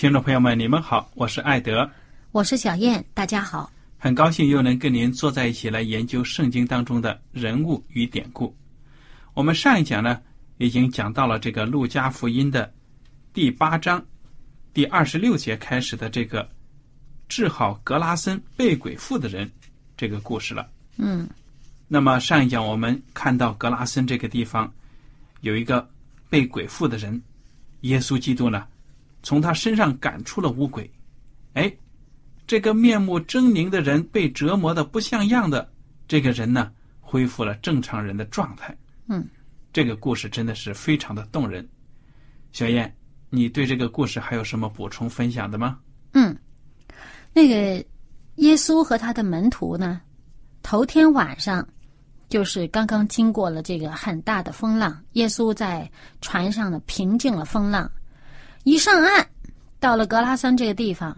听众朋友们，你们好，我是艾德，我是小燕，大家好，很高兴又能跟您坐在一起来研究圣经当中的人物与典故。我们上一讲呢，已经讲到了这个路加福音的第八章第二十六节开始的这个治好格拉森被鬼附的人这个故事了。嗯，那么上一讲我们看到格拉森这个地方有一个被鬼附的人，耶稣基督呢？从他身上赶出了乌鬼，哎，这个面目狰狞的人被折磨的不像样的这个人呢，恢复了正常人的状态。嗯，这个故事真的是非常的动人。小燕，你对这个故事还有什么补充分享的吗？嗯，那个耶稣和他的门徒呢，头天晚上就是刚刚经过了这个很大的风浪，耶稣在船上呢平静了风浪。一上岸，到了格拉森这个地方，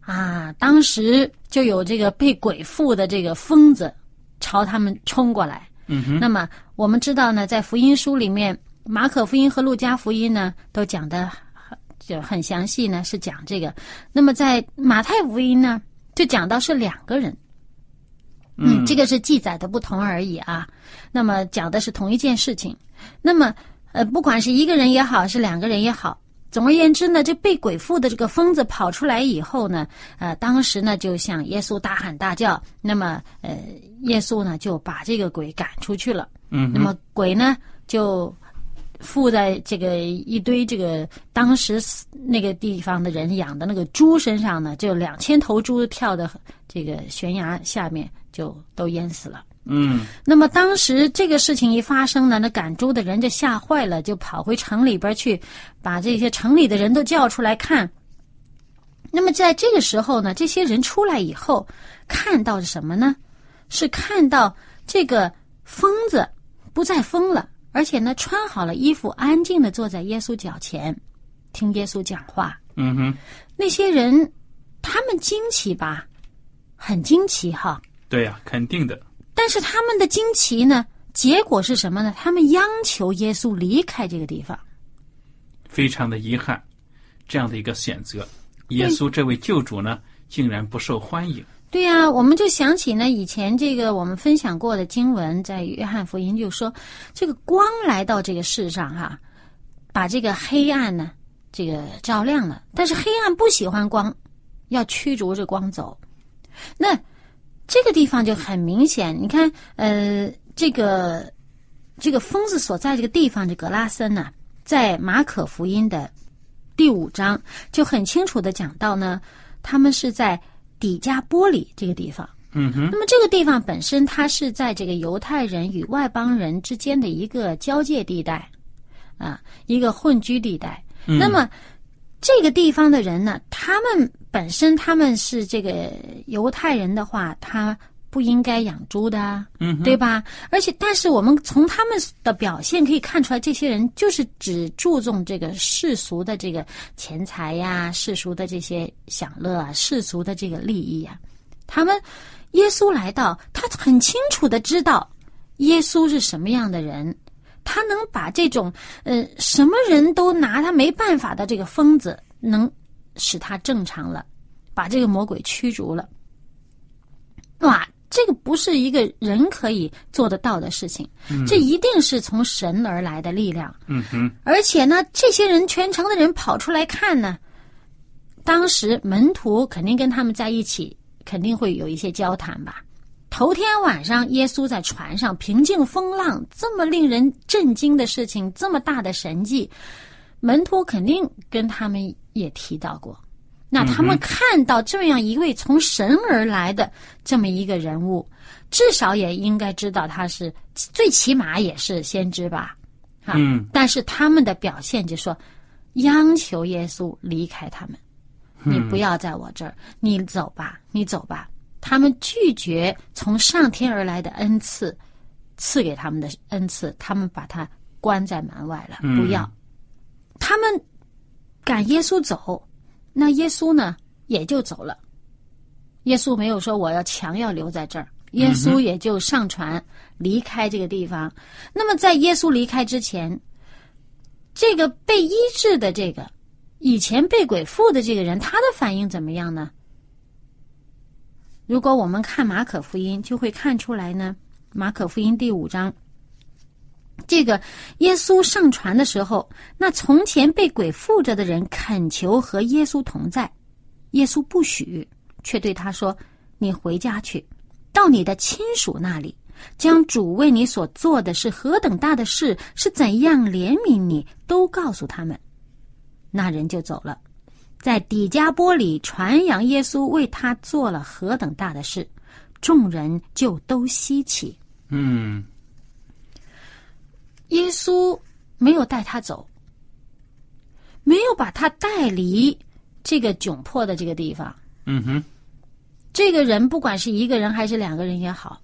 啊，当时就有这个被鬼附的这个疯子朝他们冲过来。嗯哼。那么我们知道呢，在福音书里面，马可福音和路加福音呢都讲的就很详细呢，是讲这个。那么在马太福音呢，就讲到是两个人。嗯，这个是记载的不同而已啊。那么讲的是同一件事情。那么呃，不管是一个人也好，是两个人也好。总而言之呢，这被鬼附的这个疯子跑出来以后呢，呃，当时呢就向耶稣大喊大叫。那么，呃，耶稣呢就把这个鬼赶出去了。嗯。那么鬼呢就附在这个一堆这个当时那个地方的人养的那个猪身上呢，就两千头猪跳的这个悬崖下面，就都淹死了。嗯，那么当时这个事情一发生呢，那赶猪的人就吓坏了，就跑回城里边去，把这些城里的人都叫出来看。那么在这个时候呢，这些人出来以后，看到什么呢？是看到这个疯子不再疯了，而且呢穿好了衣服，安静的坐在耶稣脚前，听耶稣讲话。嗯哼，那些人他们惊奇吧，很惊奇哈。对呀，肯定的。但是他们的惊奇呢？结果是什么呢？他们央求耶稣离开这个地方。非常的遗憾，这样的一个选择，耶稣这位救主呢，竟然不受欢迎。对呀，我们就想起呢，以前这个我们分享过的经文，在约翰福音就说，这个光来到这个世上哈，把这个黑暗呢，这个照亮了。但是黑暗不喜欢光，要驱逐这光走。那。这个地方就很明显，你看，呃，这个这个疯子所在这个地方，这格拉森呢，在马可福音的第五章就很清楚的讲到呢，他们是在底加波里这个地方。嗯哼。那么这个地方本身，它是在这个犹太人与外邦人之间的一个交界地带，啊，一个混居地带。那么这个地方的人呢，他们。本身他们是这个犹太人的话，他不应该养猪的啊，嗯对吧？而且，但是我们从他们的表现可以看出来，这些人就是只注重这个世俗的这个钱财呀、世俗的这些享乐啊、世俗的这个利益呀。他们耶稣来到，他很清楚的知道耶稣是什么样的人，他能把这种呃什么人都拿他没办法的这个疯子，能使他正常了，把这个魔鬼驱逐了。哇，这个不是一个人可以做得到的事情，这一定是从神而来的力量。嗯哼，而且呢，这些人全城的人跑出来看呢，当时门徒肯定跟他们在一起，肯定会有一些交谈吧。头天晚上，耶稣在船上平静风浪，这么令人震惊的事情，这么大的神迹，门徒肯定跟他们也提到过。那他们看到这样一位从神而来的这么一个人物，至少也应该知道他是最起码也是先知吧？啊，嗯但是他们的表现就说，央求耶稣离开他们，你不要在我这儿，你走吧，你走吧。他们拒绝从上天而来的恩赐，赐给他们的恩赐，他们把他关在门外了，嗯不要。他们赶耶稣走，那耶稣呢也就走了。耶稣没有说我要强要留在这儿，耶稣也就上船离开这个地方。那么在耶稣离开之前，这个被医治的这个以前被鬼附的这个人，他的反应怎么样呢？如果我们看马可福音，就会看出来呢。马可福音第五章，这个耶稣上船的时候，那从前被鬼附着的人恳求和耶稣同在，耶稣不许，却对他说：“你回家去，到你的亲属那里，将主为你所做的是何等大的事，是怎样怜悯你，都告诉他们。”那人就走了。在底加波里传扬耶稣为他做了何等大的事，众人就都稀奇。嗯耶稣没有带他走，没有把他带离这个窘迫的这个地方。嗯哼，这个人不管是一个人还是两个人也好，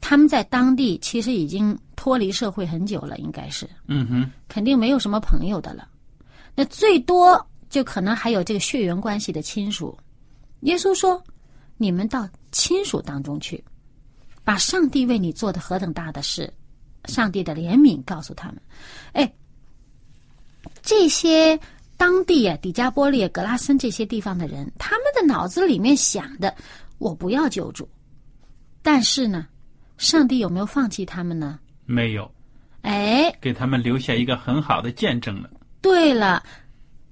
他们在当地其实已经脱离社会很久了，应该是嗯哼，肯定没有什么朋友的了。那最多就可能还有这个血缘关系的亲属。耶稣说：“你们到亲属当中去，把上帝为你做的何等大的事，上帝的怜悯告诉他们。”哎，这些当地啊，底加波利、格拉森这些地方的人，他们的脑子里面想的，我不要救主，但是呢，上帝有没有放弃他们呢？没有哎，给他们留下一个很好的见证了。对了，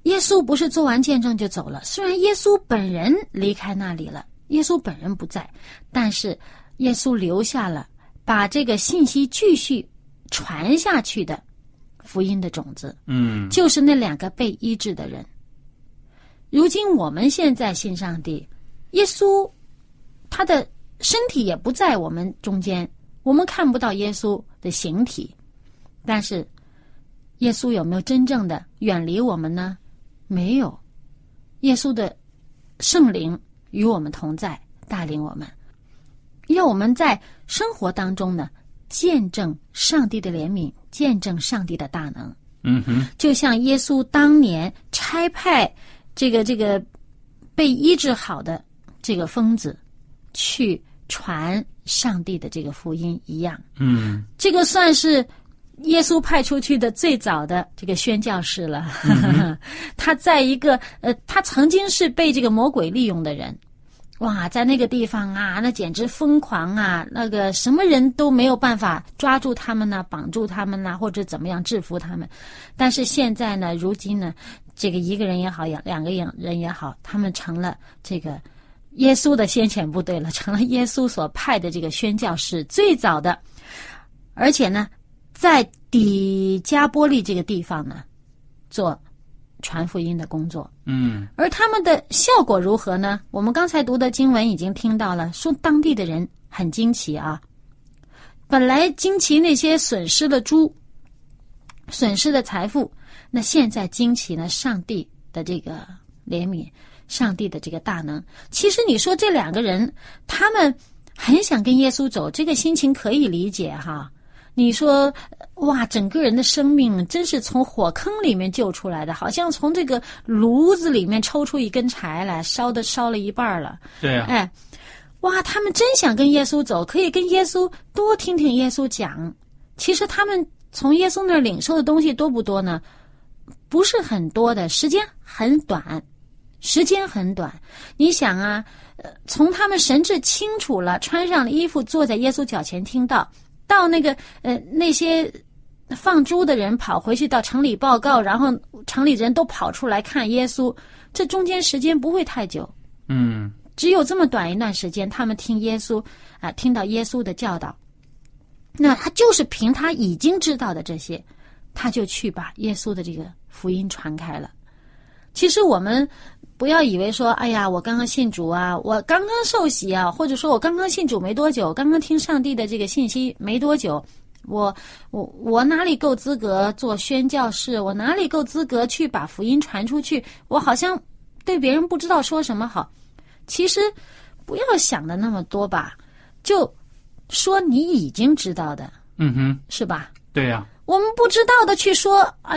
耶稣不是做完见证就走了。虽然耶稣本人离开那里了，耶稣本人不在，但是耶稣留下了把这个信息继续传下去的福音的种子，嗯就是那两个被医治的人。如今我们现在信上帝，耶稣他的身体也不在我们中间，我们看不到耶稣的形体，但是耶稣有没有真正的远离我们呢？没有，耶稣的圣灵与我们同在，带领我们，要我们在生活当中呢，见证上帝的怜悯，见证上帝的大能。嗯哼，就像耶稣当年差派这个这个被医治好的这个疯子去传上帝的这个福音一样。嗯这个算是耶稣派出去的最早的这个宣教士了。他在一个呃，他曾经是被这个魔鬼利用的人。哇，在那个地方啊，那简直疯狂啊！那个什么人都没有办法抓住他们呢，绑住他们呢，或者怎么样制服他们。但是现在呢，如今呢，这个一个人也好，两两个人也好，他们成了这个耶稣的先遣部队了，成了耶稣所派的这个宣教士最早的，而且呢，在底加波利这个地方呢，做传福音的工作。嗯而他们的效果如何呢？我们刚才读的经文已经听到了，说当地的人很惊奇啊。本来惊奇那些损失了猪、损失的财富，那现在惊奇呢上帝的这个怜悯，上帝的这个大能。其实你说这两个人，他们很想跟耶稣走，这个心情可以理解哈。你说，哇，整个人的生命真是从火坑里面救出来的，好像从这个炉子里面抽出一根柴来，烧的烧了一半了。对呀、哎，哇，他们真想跟耶稣走，可以跟耶稣多听听耶稣讲。其实他们从耶稣那儿领受的东西多不多呢？不是很多的，时间很短，时间很短。你想啊，呃，从他们神志清楚了，穿上了衣服，坐在耶稣脚前听到，到那个呃那些放猪的人跑回去到城里报告，然后城里人都跑出来看耶稣，这中间时间不会太久。嗯只有这么短一段时间，他们听耶稣啊、听到耶稣的教导，那他就是凭他已经知道的这些，他就去把耶稣的这个福音传开了。其实我们不要以为说，哎呀，我刚刚信主啊，我刚刚受洗啊，或者说我刚刚信主没多久，刚刚听上帝的这个信息没多久，我我我哪里够资格做宣教士？我哪里够资格去把福音传出去？我好像对别人不知道说什么好。其实不要想的那么多吧，就说你已经知道的，嗯哼，是吧？对呀、我们不知道的去说，啊、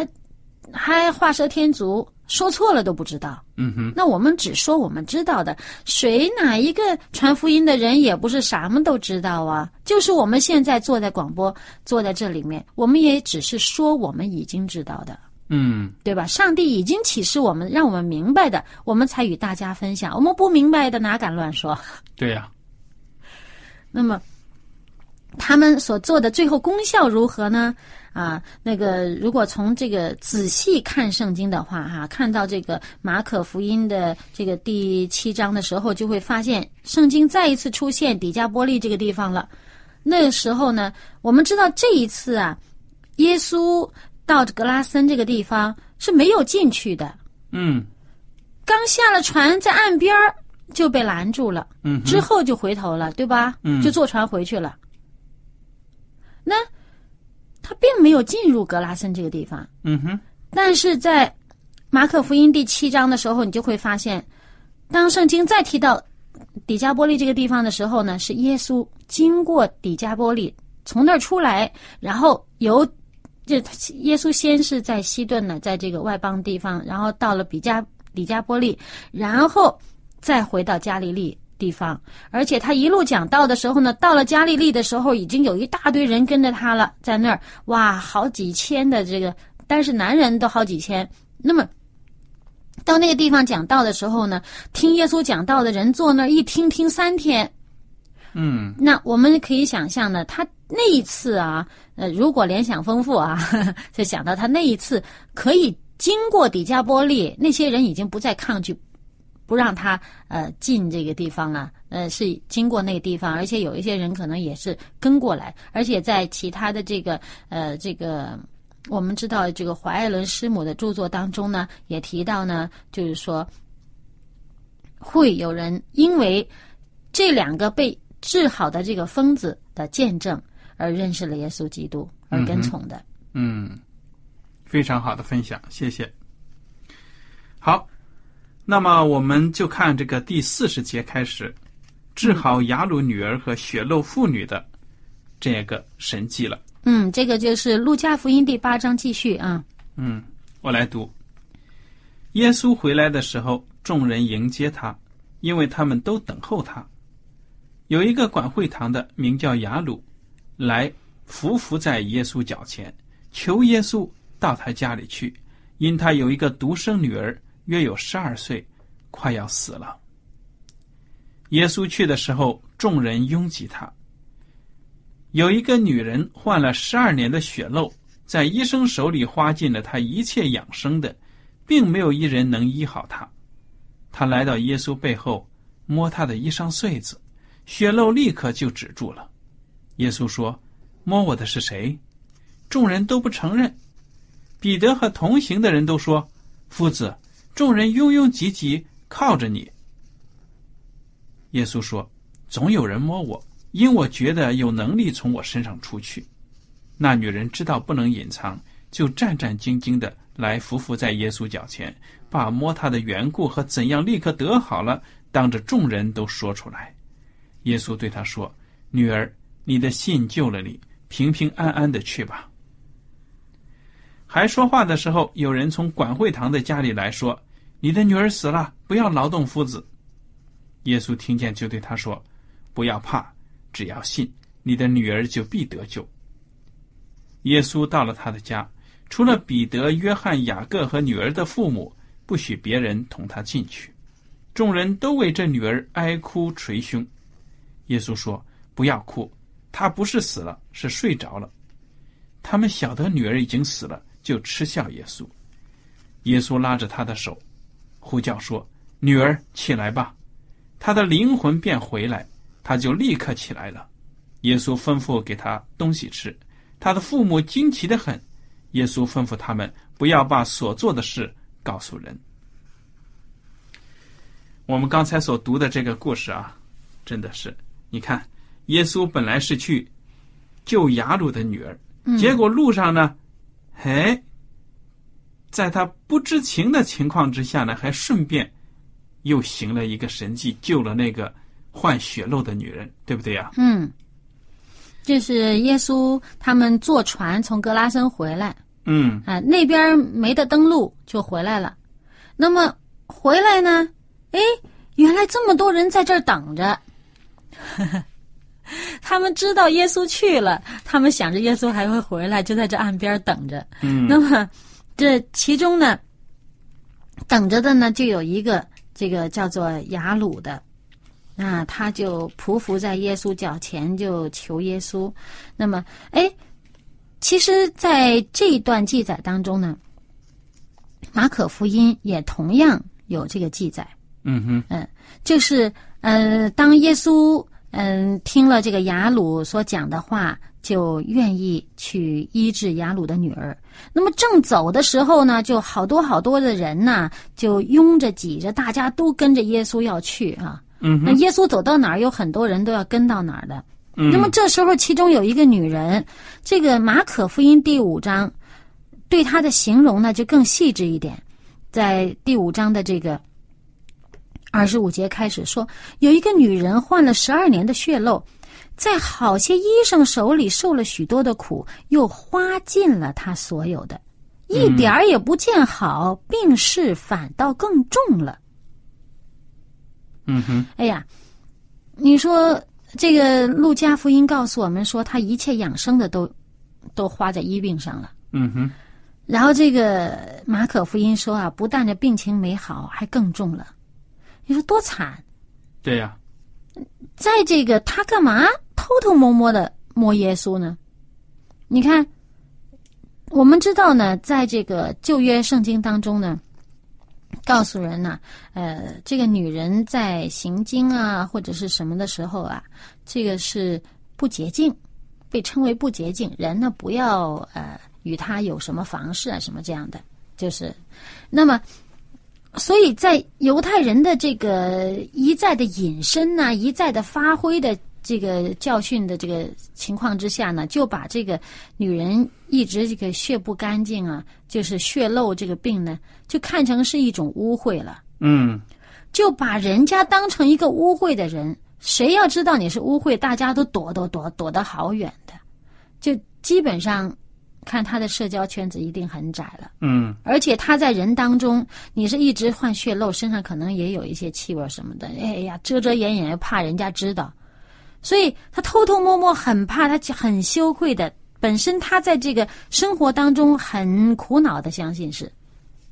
还画蛇添足，说错了都不知道。嗯哼，那我们只说我们知道的，谁哪一个传福音的人也不是什么都知道啊？就是我们现在坐在广播，坐在这里面，我们也只是说我们已经知道的。嗯对吧？上帝已经启示我们，让我们明白的，我们才与大家分享。我们不明白的，哪敢乱说？对呀、那么，他们所做的最后功效如何呢？啊，那个如果从这个仔细看圣经的话，哈、看到这个马可福音的这个第七章的时候，就会发现圣经再一次出现底加波利这个地方了。那个时候呢，我们知道这一次啊，耶稣到格拉森这个地方是没有进去的，嗯刚下了船，在岸边儿就被拦住了。嗯之后就回头了，对吧？嗯就坐船回去了。那他并没有进入格拉森这个地方，嗯哼，但是在马可福音第七章的时候，你就会发现，当圣经再提到底加波利这个地方的时候呢，是耶稣经过底加波利，从那儿出来，然后由这耶稣先是在西顿呢，在这个外邦地方，然后到了比加底加波利，然后再回到加利利地方，而且他一路讲道的时候呢，到了加利利的时候，已经有一大堆人跟着他了，在那儿。哇，好几千的这个，但是男人都好几千。那么到那个地方讲道的时候呢，听耶稣讲道的人坐那儿一听听三天，嗯。那我们可以想象呢，他那一次啊，呃，如果联想丰富啊，就想到他那一次可以经过底加波利，那些人已经不再抗拒，不让他呃进这个地方了，呃，是经过那个地方，而且有一些人可能也是跟过来，而且在其他的这个呃这个。我们知道，这个怀艾伦师母的著作当中呢，也提到呢，就是说，会有人因为这两个被治好的这个疯子的见证而认识了耶稣基督，而跟从的。嗯，非常好的分享，谢谢。好，那么我们就看这个第四十节开始，治好雅鲁女儿和血漏妇女的这个神迹了。嗯，这个就是路加福音第八章继续啊。嗯，我来读。耶稣回来的时候，众人迎接他，因为他们都等候他。有一个管会堂的，名叫雅鲁，来伏伏在耶稣脚前，求耶稣到他家里去，因他有一个独生女儿，约有十二岁，快要死了。耶稣去的时候，众人拥挤他。有一个女人患了十二年的血漏，在医生手里花尽了她一切养生的，并没有一人能医好她。她来到耶稣背后，摸他的衣裳穗子，血漏立刻就止住了。耶稣说：“摸我的是谁？”众人都不承认。彼得和同行的人都说：“夫子，众人拥拥挤挤靠着你。”耶稣说：“总有人摸我。”因我觉得有能力从我身上出去，那女人知道不能隐藏，就战战兢兢的来伏伏在耶稣脚前，把摸他的缘故和怎样立刻得好了，当着众人都说出来。耶稣对他说：“女儿，你的信救了你，平平安安的去吧。”还说话的时候，有人从管会堂的家里来说：“你的女儿死了，不要劳动夫子。”耶稣听见，就对他说：“不要怕，只要信，你的女儿就必得救。”耶稣到了他的家，除了彼得、约翰、雅各和女儿的父母，不许别人同他进去。众人都为这女儿哀哭捶胸。耶稣说：“不要哭，她不是死了，是睡着了。”他们晓得女儿已经死了。就嗤笑耶稣，耶稣拉着他的手，呼叫说：“女儿，起来吧！”他的灵魂便回来，他就立刻起来了。耶稣吩咐给他东西吃，他的父母惊奇的很。耶稣吩咐他们不要把所做的事告诉人。我们刚才所读的这个故事啊，真的是，你看，耶稣本来是去救雅鲁的女儿，结果路上呢。哎，在他不知情的情况之下呢，还顺便又行了一个神迹，救了那个患血漏的女人，对不对呀？嗯，就是耶稣他们坐船从格拉森回来，嗯，啊，那边没得登陆就回来了。那么回来呢？哎，原来这么多人在这儿等着。他们知道耶稣去了，他们想着耶稣还会回来，就在这岸边等着。嗯，那么这其中呢，等着的呢，就有一个这个叫做雅鲁的，啊，他就匍匐在耶稣脚前，就求耶稣。那么，哎，其实，在这一段记载当中呢，马可福音也同样有这个记载。嗯哼，嗯，就是呃，当耶稣。嗯，听了这个雅鲁所讲的话，就愿意去医治雅鲁的女儿。那么正走的时候呢，就好多好多的人呢，就拥着挤着，大家都跟着耶稣要去啊。嗯，那耶稣走到哪儿，有很多人都要跟到哪儿的。嗯，那么这时候，其中有一个女人，这个马可福音第五章对她的形容呢，就更细致一点，在第五章的这个。二十五节开始说，有一个女人患了十二年的血漏，在好些医生手里受了许多的苦，又花尽了他所有的，一点儿也不见好，病势反倒更重了。嗯哼，哎呀，你说这个路加福音告诉我们说，他一切养生的都都花在医病上了。嗯哼，然后这个马可福音说啊，不但这病情没好，还更重了。你说多惨？对呀，在这个他干嘛偷偷摸摸的摸耶稣呢？你看，我们知道呢，在这个旧约圣经当中呢，告诉人呢，呃，这个女人在行经啊或者是什么的时候啊，这个是不洁净，被称为不洁净。人呢，不要呃与她有什么房事啊什么这样的，就是那么。所以在犹太人的这个一再的隐身呐，一再的发挥的这个教训的这个情况之下呢，就把这个女人一直这个血不干净啊，就是血漏这个病呢，就看成是一种污秽了。嗯，就把人家当成一个污秽的人，谁要知道你是污秽，大家都躲躲躲躲得好远的，就基本上。看他的社交圈子一定很窄了，嗯，而且他在人当中，你是一直患血漏，身上可能也有一些气味什么的，哎呀，遮遮掩掩又怕人家知道，所以他偷偷摸摸，很怕他很羞愧的。本身他在这个生活当中很苦恼的，相信是，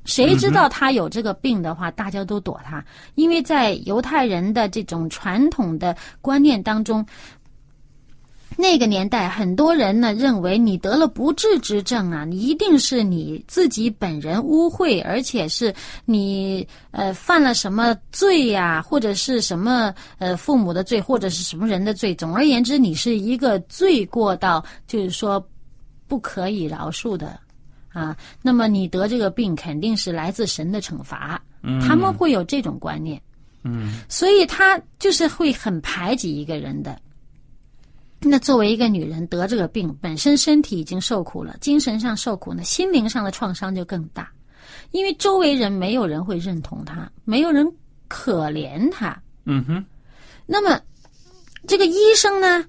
谁知道他有这个病的话，大家都躲他，因为在犹太人的这种传统的观念当中。那个年代，很多人呢认为你得了不治之症啊，你一定是你自己本人污秽，而且是你呃犯了什么罪呀，或者是什么呃父母的罪，或者是什么人的罪。总而言之，你是一个罪过到就是说不可以饶恕的啊。那么你得这个病，肯定是来自神的惩罚。他们会有这种观念，嗯，所以他就是会很排挤一个人的。那作为一个女人得这个病，本身身体已经受苦了，精神上受苦呢，心灵上的创伤就更大，因为周围人没有人会认同她，没有人可怜她。嗯哼。那么这个医生呢，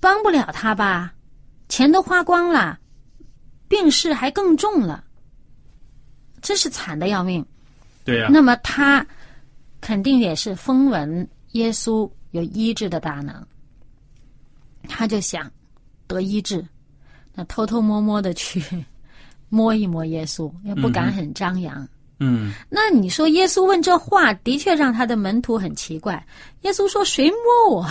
帮不了她吧，钱都花光了，病势还更重了，真是惨的要命。对呀、那么她肯定也是风闻耶稣有医治的大能，他就想得医治，那偷偷摸摸的去 摸一摸耶稣，也不敢很张扬。嗯，那你说耶稣问这话，的确让他的门徒很奇怪。耶稣说：“谁摸我？”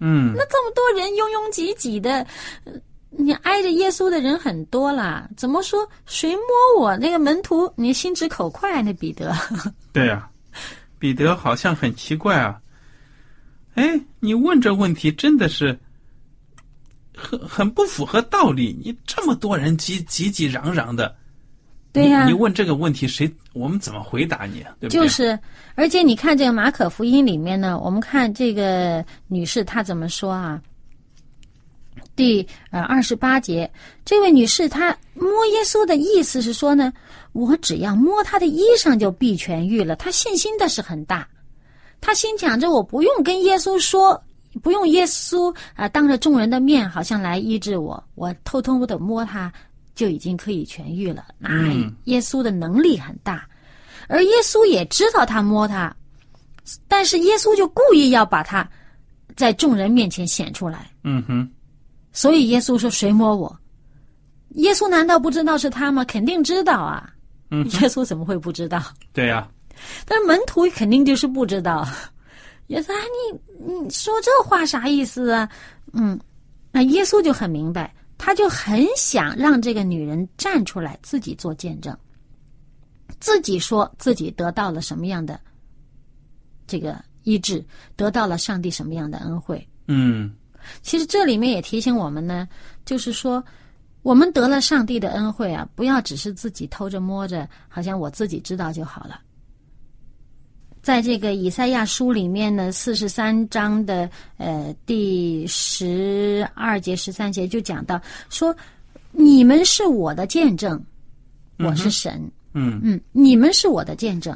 嗯，那这么多人拥拥挤挤的，呃你挨着耶稣的人很多啦，怎么说谁摸我？那个门徒，你心直口快，那彼得。对呀、彼得好像很奇怪啊。哎，你问这问题真的是很很不符合道理。你这么多人挤挤挤嚷嚷的，对呀、你，你问这个问题，谁我们怎么回答你啊？对不对？就是，而且你看这个马可福音里面呢，我们看这个女士她怎么说啊？第呃二十八节，这位女士她摸耶稣的意思是说呢，我只要摸他的衣裳就必痊愈了。她信心的是很大，她心想着我不用跟耶稣说，不用耶稣啊、当着众人的面好像来医治我，我偷偷的摸他就已经可以痊愈了。那嗯耶稣的能力很大。而耶稣也知道他摸他，但是耶稣就故意要把他在众人面前显出来，嗯哼，所以耶稣说：“谁摸我？”耶稣难道不知道是他吗？肯定知道啊！嗯耶稣怎么会不知道？对呀、但是门徒肯定就是不知道。耶稣啊，你你说这话啥意思啊？嗯，那耶稣就很明白，他就很想让这个女人站出来，自己做见证，自己说自己得到了什么样的这个医治，得到了上帝什么样的恩惠。嗯，其实这里面也提醒我们呢，就是说，我们得了上帝的恩惠啊，不要只是自己偷着摸着，好像我自己知道就好了。在这个以赛亚书里面呢，四十三章的呃第十二节、十三节就讲到说，你们是我的见证，我是神。嗯嗯，你们是我的见证。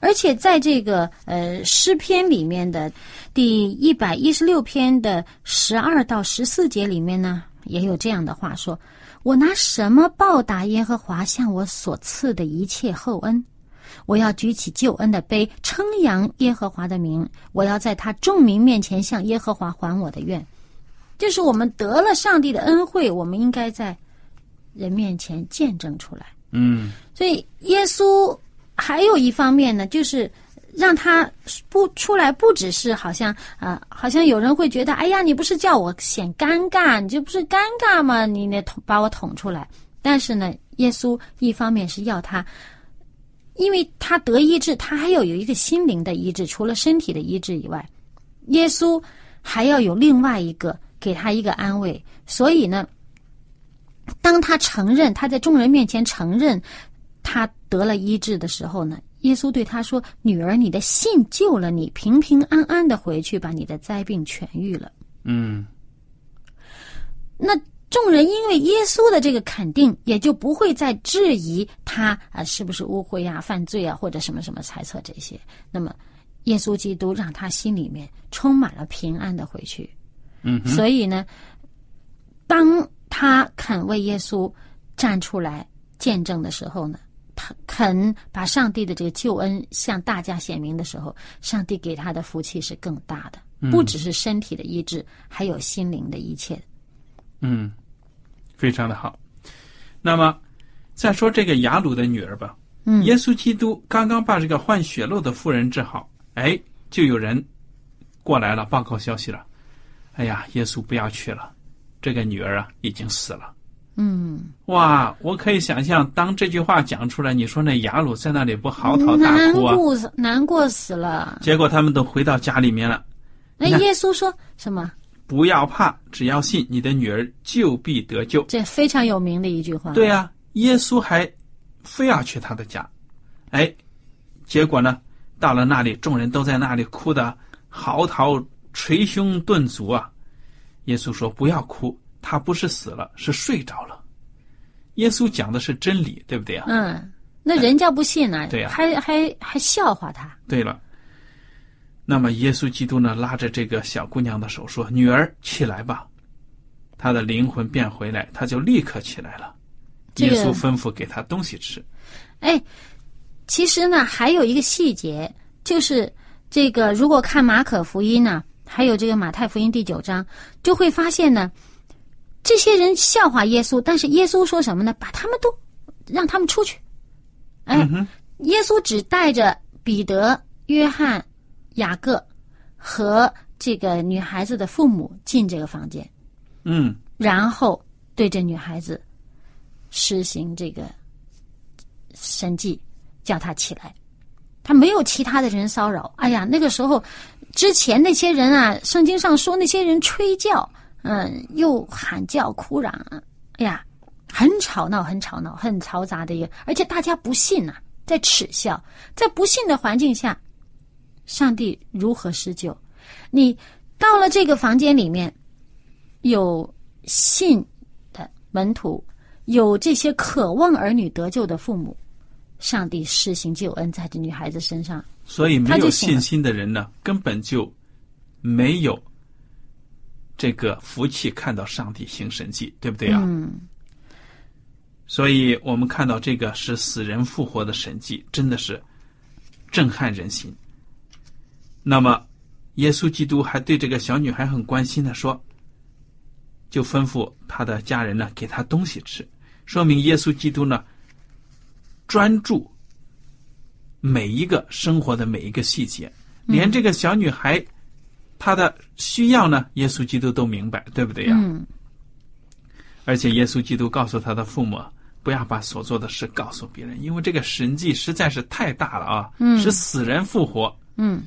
而且在这个呃诗篇里面的第一百一十六篇的十二到十四节里面呢，也有这样的话说：“我拿什么报答耶和华向我所赐的一切厚恩？我要举起救恩的杯，称扬耶和华的名。我要在他众民面前向耶和华还我的愿。”就是我们得了上帝的恩惠，我们应该在人面前见证出来。嗯所以耶稣还有一方面呢，就是让他不出来，不只是好像啊、好像有人会觉得，哎呀，你不是叫我显尴尬，你这不是尴尬吗？你那捅把我捅出来。但是呢，耶稣一方面是要他，因为他得医治，他还要有一个心灵的医治，除了身体的医治以外，耶稣还要有另外一个给他一个安慰。所以呢，当他承认他在众人面前承认他得了医治的时候呢，耶稣对他说：“女儿，你的信救了你，平平安安的回去，把你的灾病痊愈了。嗯，”那众人因为耶稣的这个肯定，也就不会再质疑他啊是不是污秽啊、犯罪啊或者什么什么猜测这些。那么，耶稣基督让他心里面充满了平安的回去。嗯，所以呢，当他肯为耶稣站出来见证的时候呢，他肯把上帝的这个救恩向大家显明的时候，上帝给他的福气是更大的，不只是身体的医治，还有心灵的一切。嗯，非常的好。那么，再说这个雅鲁的女儿吧。嗯耶稣基督刚刚把这个患血漏的妇人治好，哎，就有人过来了，报告消息了。哎呀，耶稣不要去了，这个女儿啊已经死了。嗯，哇，我可以想象，当这句话讲出来，你说那雅鲁在那里不嚎啕大哭啊？过死难过死了。结果他们都回到家里面了。那耶稣说什么？不要怕，只要信，你的女儿就必得救。这非常有名的一句话。对呀、耶稣还非要去他的家，哎，结果呢，到了那里，众人都在那里哭的嚎啕、捶胸顿足啊。耶稣说：“不要哭，他不是死了，是睡着了。”耶稣讲的是真理，对不对啊？嗯，那人家不信呢、对呀还还还笑话他。对了，那么耶稣基督呢，拉着这个小姑娘的手说：“女儿，起来吧。”她的灵魂变回来，她就立刻起来了。这个耶稣吩咐给她东西吃。哎，其实呢，还有一个细节，就是这个，如果看马可福音呢，还有这个马太福音第九章，就会发现呢，这些人笑话耶稣，但是耶稣说什么呢？把他们都让他们出去。哎，嗯哼，耶稣只带着彼得、约翰、雅各和这个女孩子的父母进这个房间，嗯，然后对这女孩子实行这个神迹，叫她起来。他没有其他的人骚扰。哎呀，那个时候之前那些人啊，圣经上说那些人吹叫，嗯，又喊叫哭嚷，哎呀，很吵闹，很吵闹，很嘈杂的一个，而且大家不信呐、在耻笑，在不信的环境下，上帝如何施救？你到了这个房间里面，有信的门徒，有这些渴望儿女得救的父母，上帝施行救恩在这女孩子身上。所以没有信心的人呢，根本就没有这个福气看到上帝行神迹，对不对啊？嗯，所以我们看到这个使死人复活的神迹，真的是震撼人心。那么，耶稣基督还对这个小女孩很关心的说，就吩咐他的家人呢给她东西吃，说明耶稣基督呢专注每一个生活的每一个细节，连这个小女孩她的需要呢，耶稣基督都明白，对不对呀？嗯，而且耶稣基督告诉他的父母，不要把所做的事告诉别人，因为这个神迹实在是太大了啊！嗯使死人复活。嗯。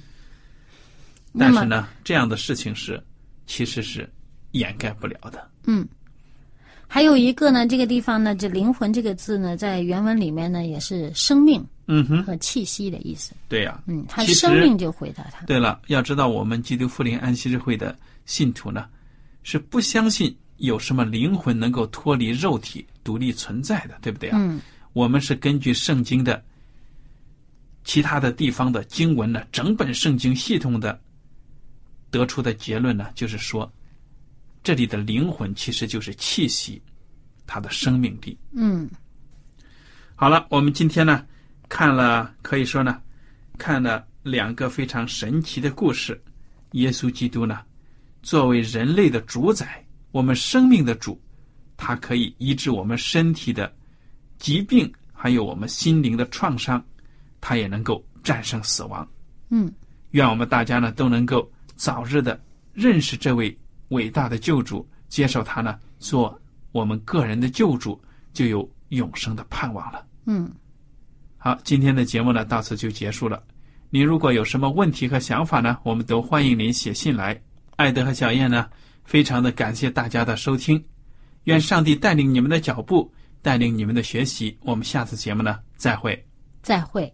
但是呢，这样的事情是其实是掩盖不了的。嗯，还有一个呢，这个地方呢，这“灵魂”这个字呢，在原文里面呢，也是生命嗯哼，和气息的意思。对呀、嗯，他生命就回答他。对了，要知道我们基督复临安息日会的信徒呢，是不相信有什么灵魂能够脱离肉体独立存在的，对不对啊？嗯我们是根据圣经的其他的地方的经文呢，整本圣经系统的得出的结论呢，就是说，这里的灵魂其实就是气息，它的生命力。嗯好了，我们今天呢看了，可以说呢看了两个非常神奇的故事。耶稣基督呢，作为人类的主宰，我们生命的主，他可以医治我们身体的疾病，还有我们心灵的创伤，他也能够战胜死亡。嗯愿我们大家呢都能够早日的认识这位伟大的救主，接受他呢做我们个人的救主，就有永生的盼望了。嗯，好，今天的节目呢到此就结束了。您如果有什么问题和想法呢，我们都欢迎您写信来。艾德和小燕呢，非常的感谢大家的收听，愿上帝带领你们的脚步，带领你们的学习。我们下次节目呢再会。再会。